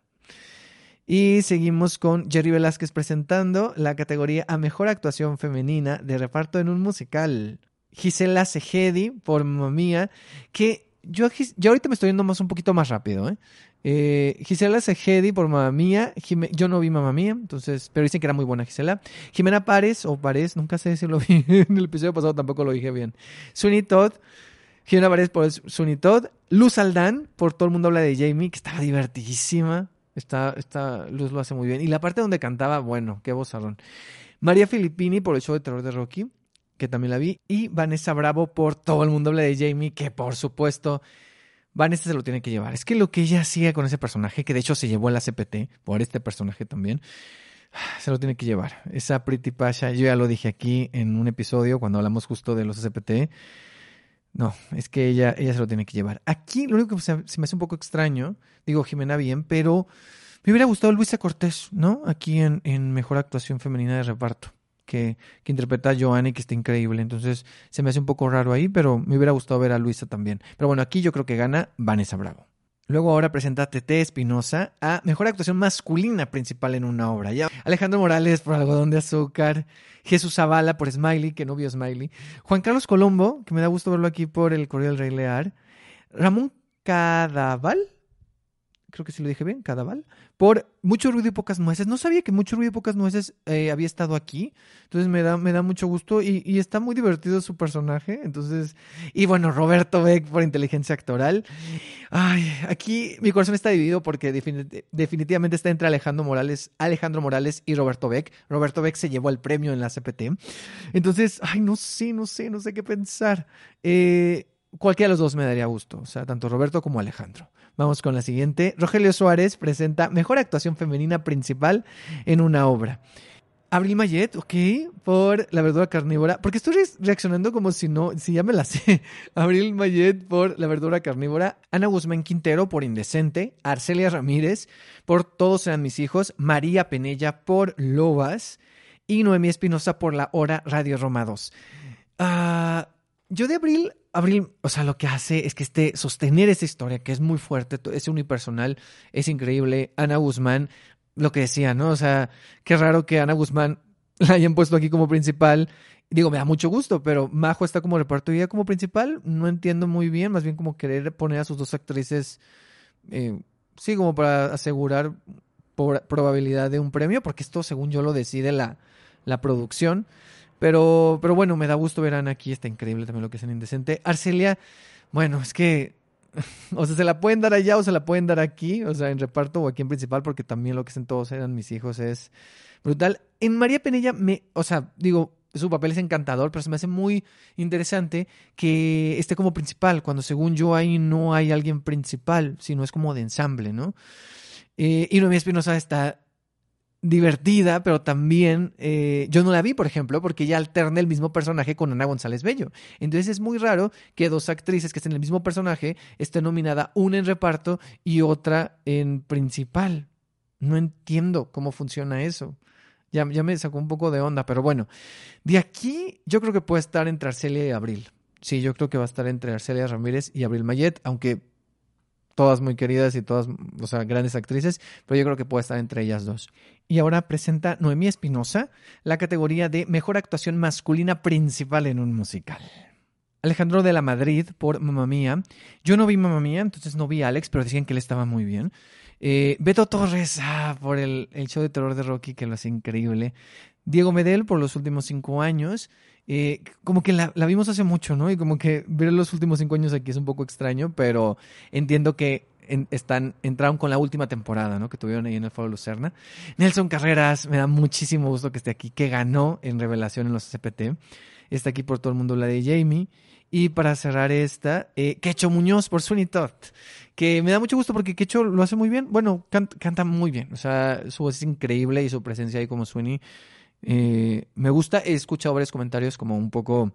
Y seguimos con Jerry Velázquez presentando la categoría a mejor actuación femenina de reparto en un musical. Gisela Segedi por Mamma Mía, que yo, ahorita me estoy yendo más un poquito más rápido. ¿eh? Eh, Gisela Segedi por Mamma Mía. yo no vi Mamma Mía, entonces, pero dicen que era muy buena Gisela. Jimena Párez o Párez, nunca sé si lo vi [laughs] en el episodio pasado, tampoco lo dije bien. Sweeney Todd Jimena Vares por Sunny Todd. Luz Aldán por Todo el mundo habla de Jamie, que estaba divertidísima. Está, está, Luz lo hace muy bien. Y la parte donde cantaba, bueno, qué vozarrón. María Filippini por el show de terror de Rocky, que también la vi. Y Vanessa Bravo por Todo el mundo habla de Jamie, que por supuesto Vanessa se lo tiene que llevar. Es que lo que ella hacía con ese personaje, que de hecho se llevó a la CPT por este personaje también, [sighs] se lo tiene que llevar. Esa Pretty Pasha, yo ya lo dije aquí en un episodio cuando hablamos justo de los CPT. No, es que ella, ella se lo tiene que llevar. Aquí lo único que se, me hace un poco extraño, digo Jimena bien, pero me hubiera gustado Luisa Cortés, ¿no? Aquí en, en Mejor Actuación Femenina de Reparto, que, que interpreta a Joanny, que está increíble. Entonces se me hace un poco raro ahí, pero me hubiera gustado ver a Luisa también. Pero bueno, aquí yo creo que gana Vanessa Bravo. Luego ahora presenta a Tete Espinosa a Mejor Actuación Masculina Principal en una obra. Ya Alejandro Morales por Algodón de Azúcar, Jesús Zavala por Smiley, que no vio Smiley, Juan Carlos Colombo, que me da gusto verlo aquí por el Correo del Rey Lear, Ramón Cadaval, creo que sí lo dije bien, Cadaval, por Mucho Ruido y Pocas Nueces. No sabía que Mucho Ruido y Pocas Nueces eh, había estado aquí, entonces me da, me da mucho gusto y, está muy divertido su personaje. Entonces, y bueno, Roberto Beck por inteligencia actoral. Ay, aquí mi corazón está dividido porque definitivamente está entre Alejandro Morales, Alejandro Morales y Roberto Beck. Roberto Beck se llevó el premio en la CPT. Entonces, ay, no sé, no sé, no sé qué pensar. Eh, cualquiera de los dos me daría gusto, o sea, tanto Roberto como Alejandro. Vamos con la siguiente. Rogelio Suárez presenta Mejor actuación femenina principal en una obra. Abril Mayet, ok, por La verdura carnívora. Porque estoy reaccionando como si no, si ya me la sé. [laughs] Abril Mayet por La verdura carnívora. Ana Guzmán Quintero por Indecente. Arcelia Ramírez por Todos eran mis hijos. María Penella por Lobas. Y Noemí Espinosa por La Hora Radio Roma 2. Ah, yo de Abril Abril, o sea, lo que hace es que esté sostener esa historia que es muy fuerte, es unipersonal, es increíble. Ana Guzmán, lo que decía, ¿no? O sea, qué raro que Ana Guzmán [laughs] la hayan puesto aquí como principal. Digo, me da mucho gusto, pero Majo está como ella como principal, no entiendo muy bien, más bien como querer poner a sus dos actrices, eh, sí, como para asegurar por probabilidad de un premio, porque esto, según yo, lo decide la, la producción. Pero, pero bueno, me da gusto ver a Ana aquí, está increíble también lo que es en Indecente. Arcelia, bueno, es que, [laughs] o sea, se la pueden dar allá o se la pueden dar aquí, o sea, en reparto o aquí en principal, porque también lo que hacen todos eran mis hijos es brutal. En María Penella, me, o sea, digo, su papel es encantador, pero se me hace muy interesante que esté como principal, cuando según yo ahí no hay alguien principal, sino es como de ensamble, ¿no? Eh, y Noemí Espinosa está divertida, pero también eh, yo no la vi, por ejemplo, porque ella alterna el mismo personaje con Ana González Bello. Entonces es muy raro que dos actrices que estén en el mismo personaje estén nominada una en reparto y otra en principal. No entiendo cómo funciona eso. Ya, ya me sacó un poco de onda, pero bueno. De aquí yo creo que puede estar entre Arcelia y Abril. Sí, yo creo que va a estar entre Arcelia Ramírez y Abril Mayet, aunque todas muy queridas y todas, o sea, grandes actrices, pero yo creo que puede estar entre ellas dos. Y ahora presenta Noemí Espinosa la categoría de Mejor Actuación Masculina Principal en un Musical. Alejandro de la Madrid por Mamma Mía. Yo no vi Mamma Mía, entonces no vi a Alex, pero decían que él estaba muy bien. Eh, Beto Torres ah, por el, el, show de terror de Rocky, que lo hace increíble. Diego Medel por los últimos cinco años. Eh, como que la, vimos hace mucho, ¿no? Y como que ver los últimos cinco años aquí es un poco extraño, pero entiendo que están, entraron con la última temporada, ¿no? Que tuvieron ahí en el Foro Lucerna. Nelson Carreras, me da muchísimo gusto que esté aquí, que ganó en Revelación en los CPT. Está aquí por todo el mundo la de Jamie. Y para cerrar esta, eh, Quecho Muñoz por Sweeney Todd, que me da mucho gusto porque Quecho lo hace muy bien. Bueno, canta muy bien. O sea, su voz es increíble y su presencia ahí como Sweeney eh, me gusta, he escuchado varios comentarios como un poco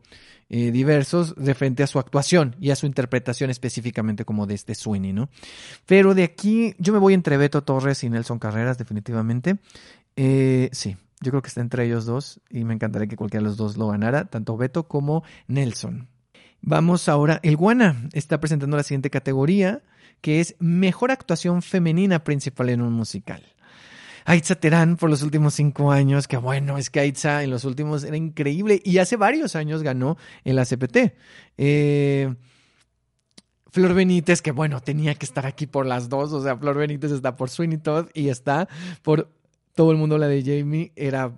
eh, diversos de frente a su actuación y a su interpretación específicamente como de este Sweeney, ¿no? Pero de aquí yo me voy entre Beto Torres y Nelson Carreras, definitivamente. Eh, sí, yo creo que está entre ellos dos y me encantaría que cualquiera de los dos lo ganara, tanto Beto como Nelson. Vamos ahora, el Guana está presentando la siguiente categoría, que es Mejor Actuación Femenina Principal en un Musical. Aitza Terán por los últimos cinco años, que bueno, es que Aitza en los últimos era increíble y hace varios años ganó en la CPT. Eh, Flor Benítez, que bueno, tenía que estar aquí por las dos, o sea, Flor Benítez está por Sweeney Todd y está por todo el mundo la de Jamie, era...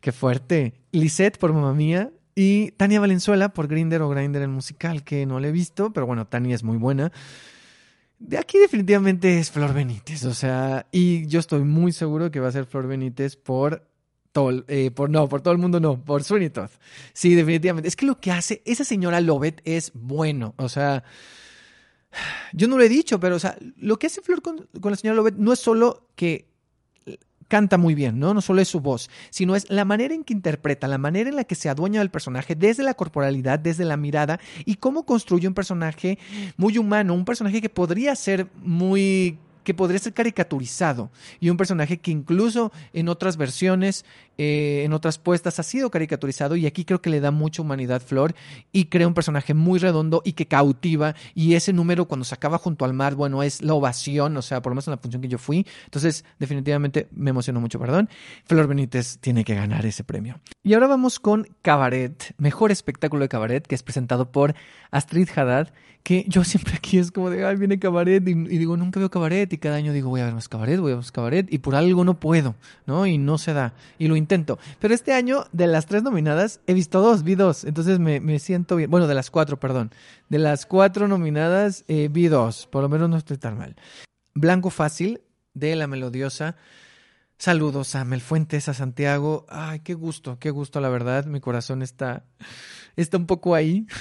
¡Qué fuerte! Lisette por Mamá Mía Y Tania Valenzuela por Grinder o Grinder el musical, que no le he visto, pero bueno, Tania es muy buena. De aquí definitivamente es Flor Benítez, o sea, y yo estoy muy seguro que va a ser Flor Benítez por todo, eh, por no, por todo el mundo no, por Sweeney Todd. Sí, definitivamente. Es que lo que hace esa señora Lovett es bueno, o sea, yo no lo he dicho, pero o sea, lo que hace Flor con, con la señora Lovett no es solo que canta muy bien, ¿no? No solo es su voz, sino es la manera en que interpreta, la manera en la que se adueña del personaje, desde la corporalidad, desde la mirada, y cómo construye un personaje muy humano, un personaje que podría ser muy que podría ser caricaturizado y un personaje que incluso en otras versiones, eh, en otras puestas, ha sido caricaturizado y aquí creo que le da mucha humanidad Flor y crea un personaje muy redondo y que cautiva y ese número cuando se acaba junto al mar, bueno, es la ovación, o sea, por lo menos en la función que yo fui, entonces definitivamente me emocionó mucho, perdón. Flor Benítez tiene que ganar ese premio. Y ahora vamos con Cabaret, mejor espectáculo de cabaret que es presentado por Astrid Haddad que yo siempre aquí es como de, ay, viene cabaret y, digo, nunca veo cabaret y cada año digo, voy a ver más cabaret, voy a ver más cabaret y por algo no puedo, ¿no? Y no se da y lo intento. Pero este año de las tres nominadas he visto dos, vi dos, entonces me, me siento bien. Bueno, de las cuatro, perdón. De las cuatro nominadas eh, vi dos, por lo menos no estoy tan mal. Blanco Fácil de La Melodiosa. Saludos a Mel Fuentes, a Santiago. Ay, qué gusto, qué gusto, la verdad. Mi corazón está, está un poco ahí. [laughs]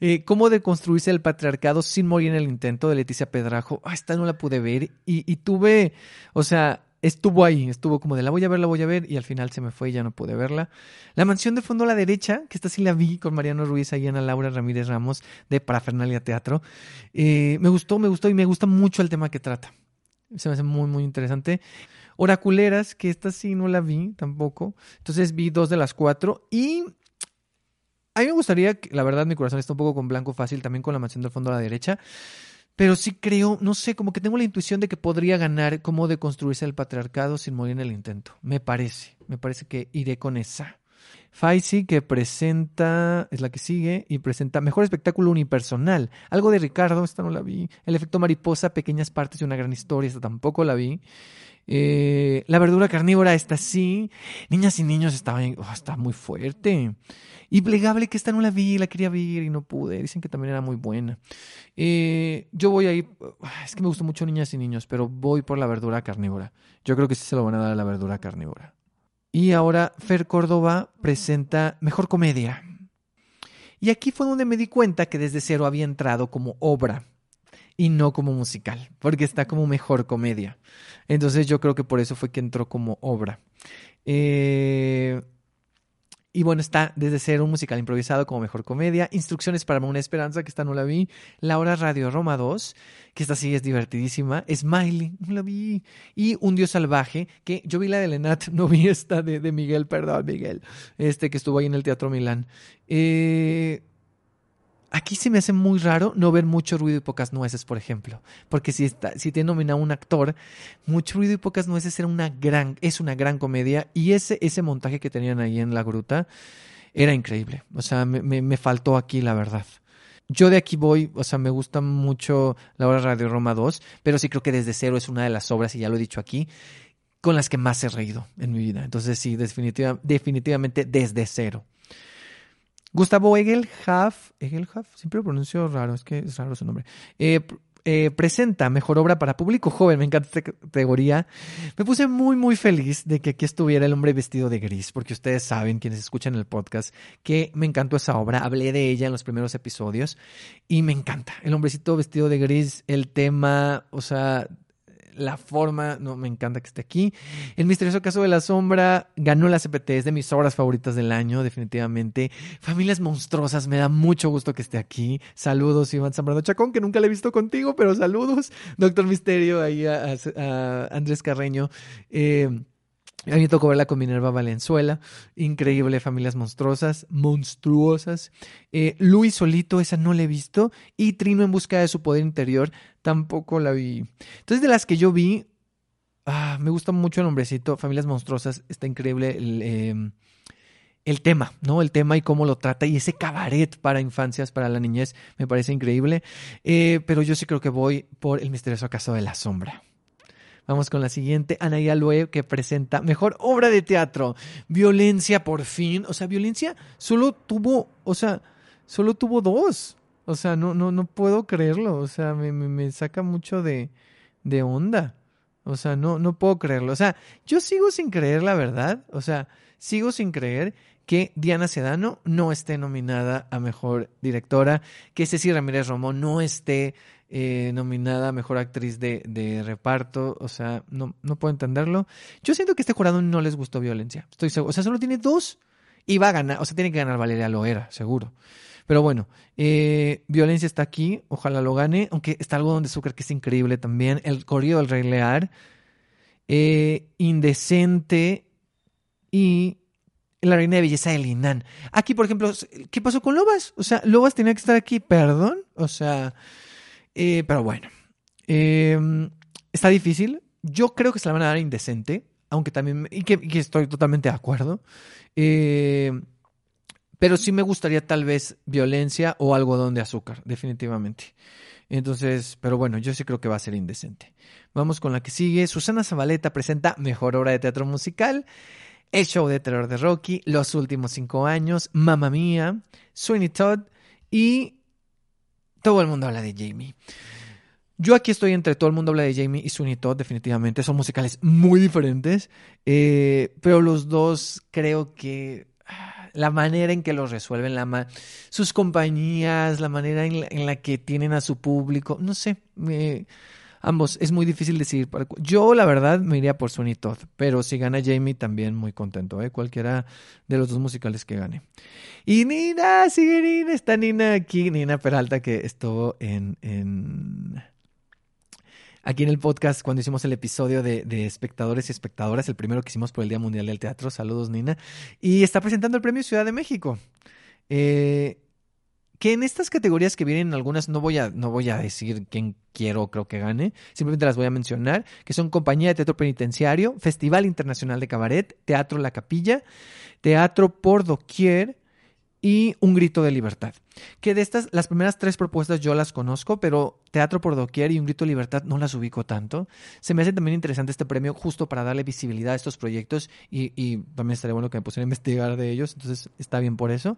Eh, ¿Cómo deconstruirse el patriarcado sin morir en el intento de Leticia Pedrajo? Ah, esta no la pude ver y, y, tuve, o sea, estuvo ahí, estuvo como de la voy a ver, la voy a ver y al final se me fue y ya no pude verla. La mansión de fondo a la derecha, que esta sí la vi con Mariano Ruiz y Ana Laura Ramírez Ramos de Parafernalia Teatro. Eh, me gustó, me gustó y me gusta mucho el tema que trata. Se me hace muy, muy interesante. Oraculeras, que esta sí no la vi tampoco. Entonces vi dos de las cuatro y a mí me gustaría, la verdad mi corazón está un poco con blanco fácil, también con la mansión del fondo a la derecha, pero sí creo, no sé, como que tengo la intuición de que podría ganar cómo deconstruirse el patriarcado sin morir en el intento. Me parece, me parece que iré con esa. Faisy que presenta, es la que sigue, y presenta Mejor Espectáculo Unipersonal. Algo de Ricardo, esta no la vi. El efecto mariposa, pequeñas partes de una gran historia, esta tampoco la vi. Eh, la verdura carnívora, esta sí. Niñas y niños estaba, oh, está muy fuerte. Y plegable, que esta no la vi, la quería ver y no pude. Dicen que también era muy buena. Eh, yo voy a ir, ah, es que me gustó mucho Niñas y Niños, pero voy por la verdura carnívora. Yo creo que sí se lo van a dar a la verdura carnívora. Y ahora Fer Córdoba presenta Mejor Comedia. Y aquí fue donde me di cuenta que desde cero había entrado como obra y no como musical, porque está como mejor comedia. Entonces yo creo que por eso fue que entró como obra. Eh, y bueno, está desde ser un musical improvisado como mejor comedia. Instrucciones para una esperanza, que esta no la vi. La hora radio Roma 2, que esta sí es divertidísima. Smiley, no la vi. Y Un Dios salvaje, que yo vi la de Lenat, [laughs] no vi esta de, de Miguel, perdón, Miguel. Este que estuvo ahí en el Teatro Milán. Eh, Aquí se me hace muy raro no ver mucho ruido y pocas nueces, por ejemplo. Porque si, está, si te nomina un actor, mucho ruido y pocas nueces era una gran, es una gran comedia. Y ese, ese montaje que tenían ahí en la gruta era increíble. O sea, me, me, faltó aquí, la verdad. Yo de aquí voy, o sea, me gusta mucho la obra Radio Roma 2, pero sí creo que desde cero es una de las obras, y ya lo he dicho aquí, con las que más he reído en mi vida. Entonces sí, definitiva, definitivamente desde cero. Gustavo Egelhaf, Egelhaf, siempre lo pronuncio raro, es que es raro su nombre. Eh, eh, presenta Mejor Obra para Público Joven, me encanta esta categoría. Me puse muy, muy feliz de que aquí estuviera el hombre vestido de gris, porque ustedes saben, quienes escuchan el podcast, que me encantó esa obra, hablé de ella en los primeros episodios y me encanta. El hombrecito vestido de gris, el tema, o sea, la forma, no, me encanta que esté aquí. El misterioso caso de la sombra ganó la CPT, es de mis obras favoritas del año, definitivamente. Familias monstruosas, me da mucho gusto que esté aquí. Saludos, Iván Zambrano Chacón, que nunca le he visto contigo, pero saludos. Doctor Misterio, ahí a, Andrés Carreño. Eh, a mí me tocó verla con Minerva Valenzuela. Increíble, familias monstruosas, monstruosas. Eh, Luis Solito, esa no la he visto. Y Trino en busca de su poder interior, tampoco la vi. Entonces, de las que yo vi, ah, me gusta mucho el nombrecito, Familias Monstruosas. Está increíble el, em, el tema, ¿no? El tema y cómo lo trata. Y ese cabaret para infancias, para la niñez, me parece increíble. Eh, pero yo sí creo que voy por el misterioso caso de la sombra Vamos con la siguiente, Anaya Lue, que presenta mejor obra de teatro. Violencia, por fin. O sea, violencia solo tuvo, o sea, solo tuvo dos. O sea, no, no, no puedo creerlo. O sea, me, me, me saca mucho de, de onda. O sea, no, no puedo creerlo. O sea, yo sigo sin creer la verdad. O sea, sigo sin creer que Diana Sedano no esté nominada a Mejor Directora, que Ceci Ramírez Romón no esté eh, nominada Mejor Actriz de, de, Reparto. O sea, no, no puedo entenderlo. Yo siento que este jurado no les gustó violencia. Estoy seguro. O sea, solo tiene dos y va a ganar. O sea, tiene que ganar Valeria Loera, seguro. Pero bueno, eh, Violencia está aquí, ojalá lo gane, aunque está algo donde Zucker que es increíble también, El corrido del Rey Lear, eh, Indecente y La Reina de Belleza de Linan. Aquí, por ejemplo, ¿qué pasó con Lobas? O sea, Lobas tenía que estar aquí, perdón, o sea, eh, pero bueno, em, está difícil. Yo creo que se la van a dar Indecente, aunque también, y que, y que estoy totalmente de acuerdo. Eh, pero sí me gustaría tal vez violencia o algodón de azúcar, definitivamente. Entonces, pero bueno, yo sí creo que va a ser indecente. Vamos con la que sigue. Susana Zabaleta presenta Mejor Obra de Teatro Musical, El Show de Terror de Rocky, Los Últimos Cinco Años, Mamma Mía, Sweeney Todd y Todo el Mundo Habla de Jamie. Yo aquí estoy entre Todo el Mundo Habla de Jamie y Sweeney Todd, definitivamente. Son musicales muy diferentes, eh, pero los dos creo que la manera en que los resuelven, la sus compañías, la manera en la, que tienen a su público, no sé, ambos, es muy difícil decidir. Yo la verdad me iría por Sony Todd, pero si gana Jamie también muy contento, ¿eh? cualquiera de los dos musicales que gane. Y Nina, sigue Nina, está Nina aquí, Nina Peralta que estuvo en... en aquí en el podcast cuando hicimos el episodio de, espectadores y espectadoras, el primero que hicimos por el Día Mundial del Teatro. Saludos, Nina. Y está presentando el premio Ciudad de México. Eh, que en estas categorías que vienen algunas no voy a, no voy a decir quién quiero creo que gane, simplemente las voy a mencionar, que son Compañía de Teatro Penitenciario, Festival Internacional de Cabaret, Teatro La Capilla, Teatro por Doquier, y Un Grito de Libertad. Que de estas, las primeras tres propuestas yo las conozco, pero Teatro por Doquier y Un Grito de Libertad no las ubico tanto. Se me hace también interesante este premio justo para darle visibilidad a estos proyectos y, y también estaría bueno que me pusiera a investigar de ellos, entonces está bien por eso.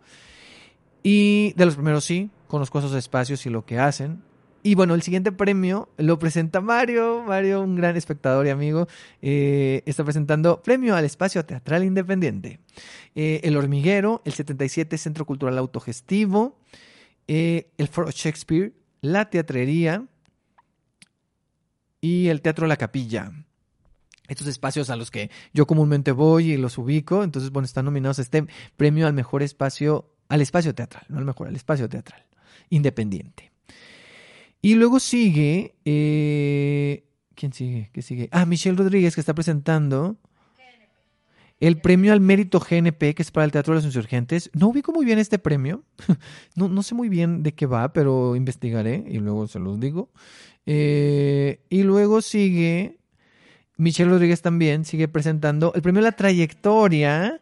Y de los primeros sí, conozco esos espacios y lo que hacen. Y bueno, el siguiente premio lo presenta Mario. Mario, un gran espectador y amigo, eh, está presentando Premio al Espacio Teatral Independiente. Eh, el Hormiguero, el 77 Centro Cultural Autogestivo, eh, el Foro Shakespeare, la Teatrería y el Teatro La Capilla. Estos espacios a los que yo comúnmente voy y los ubico, entonces, bueno, están nominados a este premio al mejor espacio, al espacio teatral, no al mejor, al espacio teatral independiente. Y luego sigue. Eh, ¿Quién sigue? ¿Qué sigue? Ah, Michelle Rodríguez, que está presentando el premio al mérito GNP, que es para el Teatro de los Insurgentes. No ubico muy bien este premio. [laughs] no, no sé muy bien de qué va, pero investigaré y luego se los digo. Eh, y luego sigue. Michelle Rodríguez también sigue presentando el premio a la trayectoria,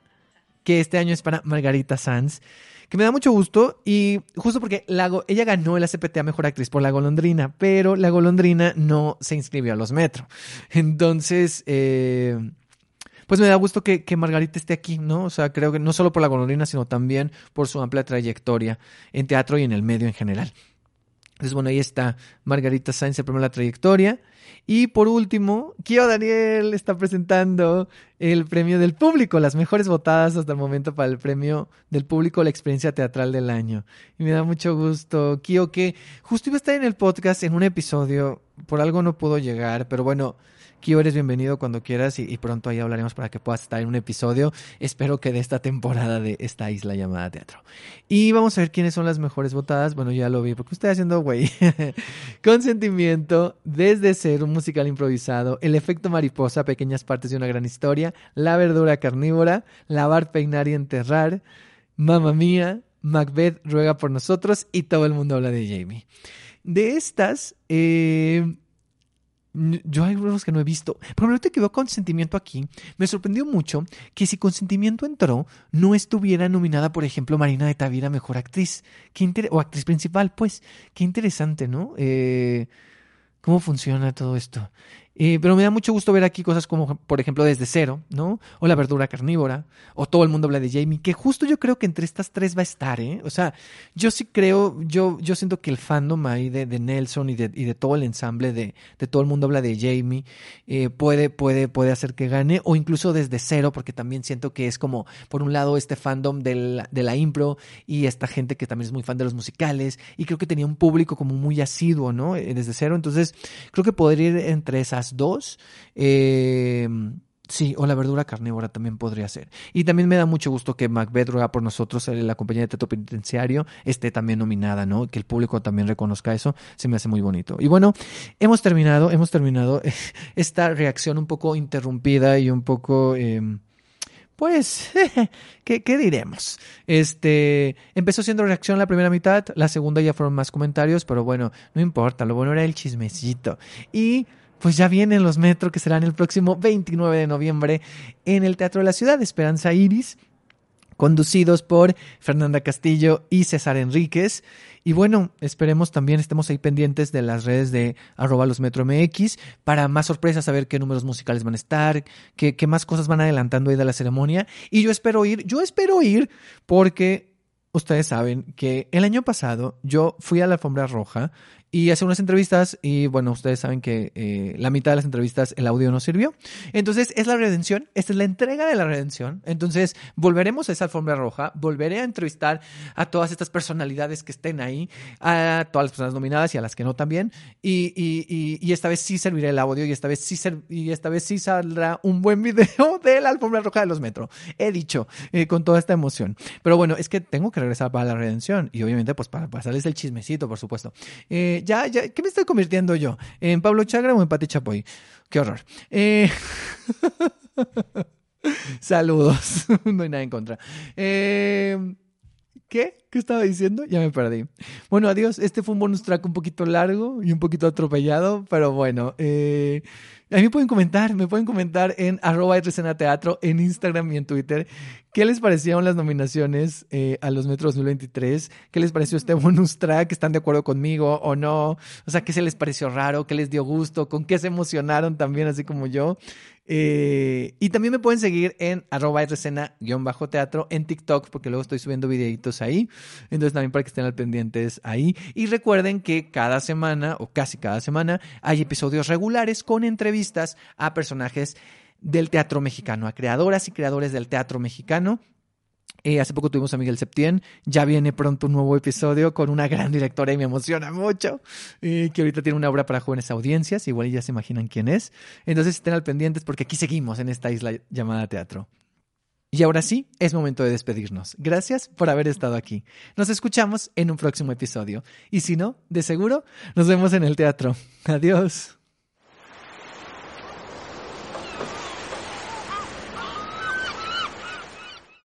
que este año es para Margarita Sanz que me da mucho gusto y justo porque ella ganó el ACPT a Mejor Actriz por La Golondrina, pero La Golondrina no se inscribió a los Metro. Entonces, eh, pues me da gusto que, Margarita esté aquí, ¿no? O sea, creo que no solo por La Golondrina, sino también por su amplia trayectoria en teatro y en el medio en general. Entonces, bueno, ahí está Margarita Sainz, el premio la trayectoria. Y por último, Kio Daniel está presentando el premio del público, las mejores votadas hasta el momento para el premio del público, la experiencia teatral del año. Y me da mucho gusto, Kio, que justo iba a estar en el podcast en un episodio, por algo no pudo llegar, pero bueno, Kio, eres bienvenido cuando quieras y, pronto ahí hablaremos para que puedas estar en un episodio, espero que de esta temporada de esta isla llamada teatro. Y vamos a ver quiénes son las mejores votadas. Bueno, ya lo vi porque estoy haciendo güey. [laughs] Consentimiento, Desde Ser, un musical improvisado, El efecto mariposa, Pequeñas partes de una gran historia, La verdura carnívora, Lavar, peinar y enterrar, Mamma mía, Macbeth ruega por nosotros y todo el mundo habla de Jamie. De estas, eh, yo hay algunos que no he visto. Pero ahorita que veo consentimiento aquí, me sorprendió mucho que si consentimiento entró, no estuviera nominada, por ejemplo, Marina de Tavira Mejor Actriz. Qué o actriz principal, pues. Qué interesante, ¿no? Eh, ¿Cómo funciona todo esto? Eh, pero me da mucho gusto ver aquí cosas como, por ejemplo, Desde Cero, ¿no? O La Verdura Carnívora, o Todo el Mundo habla de Jamie, que justo yo creo que entre estas tres va a estar, ¿eh? O sea, yo sí creo, yo, yo siento que el fandom ahí de, Nelson y de, y de, todo el ensamble de, de, Todo el Mundo habla de Jamie eh, puede, puede, puede hacer que gane, o incluso Desde Cero, porque también siento que es como, por un lado, este fandom de de la impro y esta gente que también es muy fan de los musicales, y creo que tenía un público como muy asiduo, ¿no? Eh, desde Cero, entonces creo que podría ir entre esas dos. Eh, sí, o la verdura carnívora también podría ser. Y también me da mucho gusto que Macbeth ruega por nosotros, eh, la compañía de teatro penitenciario, esté también nominada, ¿no? Que el público también reconozca eso, se me hace muy bonito. Y bueno, hemos terminado, hemos terminado [laughs] esta reacción un poco interrumpida y un poco... Em, pues, [laughs] ¿qué, ¿qué, diremos? Este, empezó siendo reacción la primera mitad, la segunda ya fueron más comentarios, pero bueno, no importa, lo bueno era el chismecito. Y pues ya vienen los Metro que serán el próximo 29 de noviembre en el Teatro de la Ciudad, Esperanza Iris, conducidos por Fernanda Castillo y César Enríquez. Y bueno, esperemos también, estemos ahí pendientes de las redes de arroba los Metro MX para más sorpresas, saber qué números musicales van a estar, qué, qué más cosas van adelantando ahí de la ceremonia. Y yo espero ir, yo espero ir porque ustedes saben que el año pasado yo fui a la alfombra roja y hace unas entrevistas y bueno, ustedes saben que eh, la mitad de las entrevistas el audio no sirvió. Entonces es la redención, esta es la entrega de la redención. Entonces volveremos a esa alfombra roja, volveré a entrevistar a todas estas personalidades que estén ahí, a todas las personas nominadas y a las que no también. Y, y, y, esta vez sí servirá el audio y esta vez sí y esta vez sí saldrá un buen video [laughs] de la alfombra roja de los metro. He dicho eh, con toda esta emoción. Pero bueno, es que tengo que regresar para la redención y obviamente pues para pasarles el chismecito, por supuesto. Eh, ya, ya, ¿qué me estoy convirtiendo yo? ¿En Pablo Chagra o en Pati Chapoy? Qué horror. Eh, [laughs] saludos. [laughs] no hay nada en contra. Eh, ¿Qué? ¿Qué estaba diciendo? Ya me perdí. Bueno, adiós. Este fue un bonus track un poquito largo y un poquito atropellado, pero bueno. Eh, a mí me pueden comentar, me pueden comentar en arroba teatro en Instagram y en Twitter. ¿Qué les parecieron las nominaciones eh, a los Metros 2023? ¿Qué les pareció este bonus track? ¿Están de acuerdo conmigo o no? O sea, ¿qué se les pareció raro? ¿Qué les dio gusto? ¿Con qué se emocionaron también, así como yo? Eh, y también me pueden seguir en arroba teatro en TikTok, porque luego estoy subiendo videitos ahí. Entonces también para que estén al pendientes ahí. Y recuerden que cada semana, o casi cada semana, hay episodios regulares con entrevistas a personajes del teatro mexicano, a creadoras y creadores del teatro mexicano. Eh, hace poco tuvimos a Miguel Septién, ya viene pronto un nuevo episodio con una gran directora y me emociona mucho, eh, que ahorita tiene una obra para jóvenes audiencias, igual ya se imaginan quién es. Entonces estén al pendientes porque aquí seguimos en esta isla llamada teatro. Y ahora sí, es momento de despedirnos. Gracias por haber estado aquí. Nos escuchamos en un próximo episodio. Y si no, de seguro, nos vemos en el teatro. Adiós.